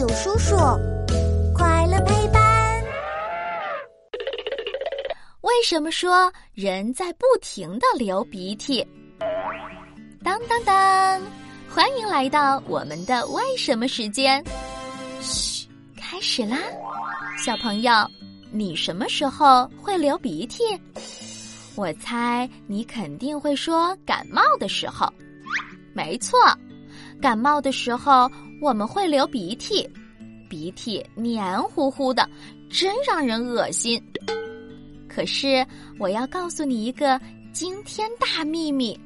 有叔叔，快乐陪伴。为什么说人在不停的流鼻涕？当当当！欢迎来到我们的为什么时间。嘘，开始啦，小朋友，你什么时候会流鼻涕？我猜你肯定会说感冒的时候。没错，感冒的时候我们会流鼻涕，鼻涕黏糊糊的，真让人恶心。可是我要告诉你一个惊天大秘密：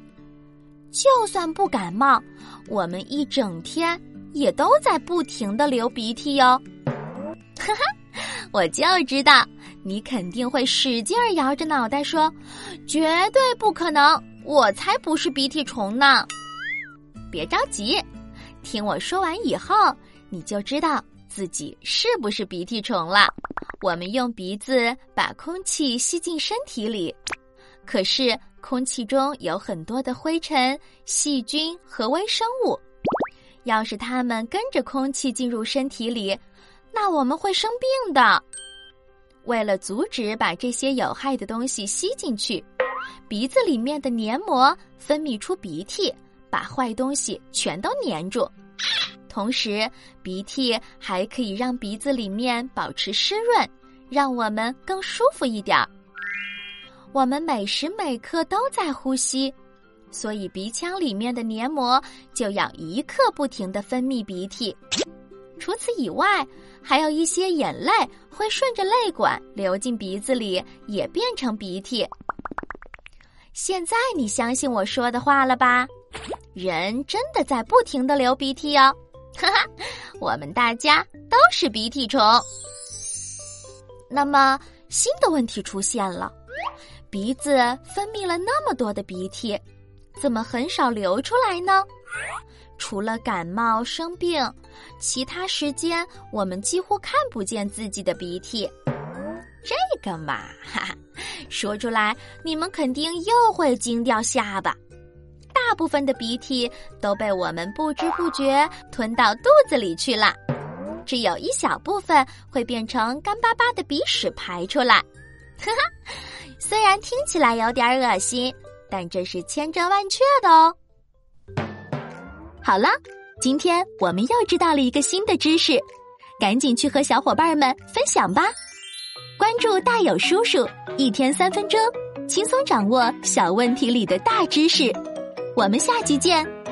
就算不感冒，我们一整天也都在不停的流鼻涕哟。哈哈，我就知道你肯定会使劲儿摇着脑袋说：“绝对不可能，我才不是鼻涕虫呢。”别着急，听我说完以后，你就知道自己是不是鼻涕虫了。我们用鼻子把空气吸进身体里，可是空气中有很多的灰尘、细菌和微生物，要是它们跟着空气进入身体里，那我们会生病的。为了阻止把这些有害的东西吸进去，鼻子里面的黏膜分泌出鼻涕。把坏东西全都粘住，同时鼻涕还可以让鼻子里面保持湿润，让我们更舒服一点儿。我们每时每刻都在呼吸，所以鼻腔里面的黏膜就要一刻不停的分泌鼻涕。除此以外，还有一些眼泪会顺着泪管流进鼻子里，也变成鼻涕。现在你相信我说的话了吧？人真的在不停的流鼻涕哦，哈哈，我们大家都是鼻涕虫。那么新的问题出现了，鼻子分泌了那么多的鼻涕，怎么很少流出来呢？除了感冒生病，其他时间我们几乎看不见自己的鼻涕。这个嘛，哈哈，说出来你们肯定又会惊掉下巴。大部分的鼻涕都被我们不知不觉吞到肚子里去了，只有一小部分会变成干巴巴的鼻屎排出来。哈哈，虽然听起来有点恶心，但这是千真万确的哦。好了，今天我们又知道了一个新的知识，赶紧去和小伙伴们分享吧！关注大有叔叔，一天三分钟，轻松掌握小问题里的大知识。我们下集见。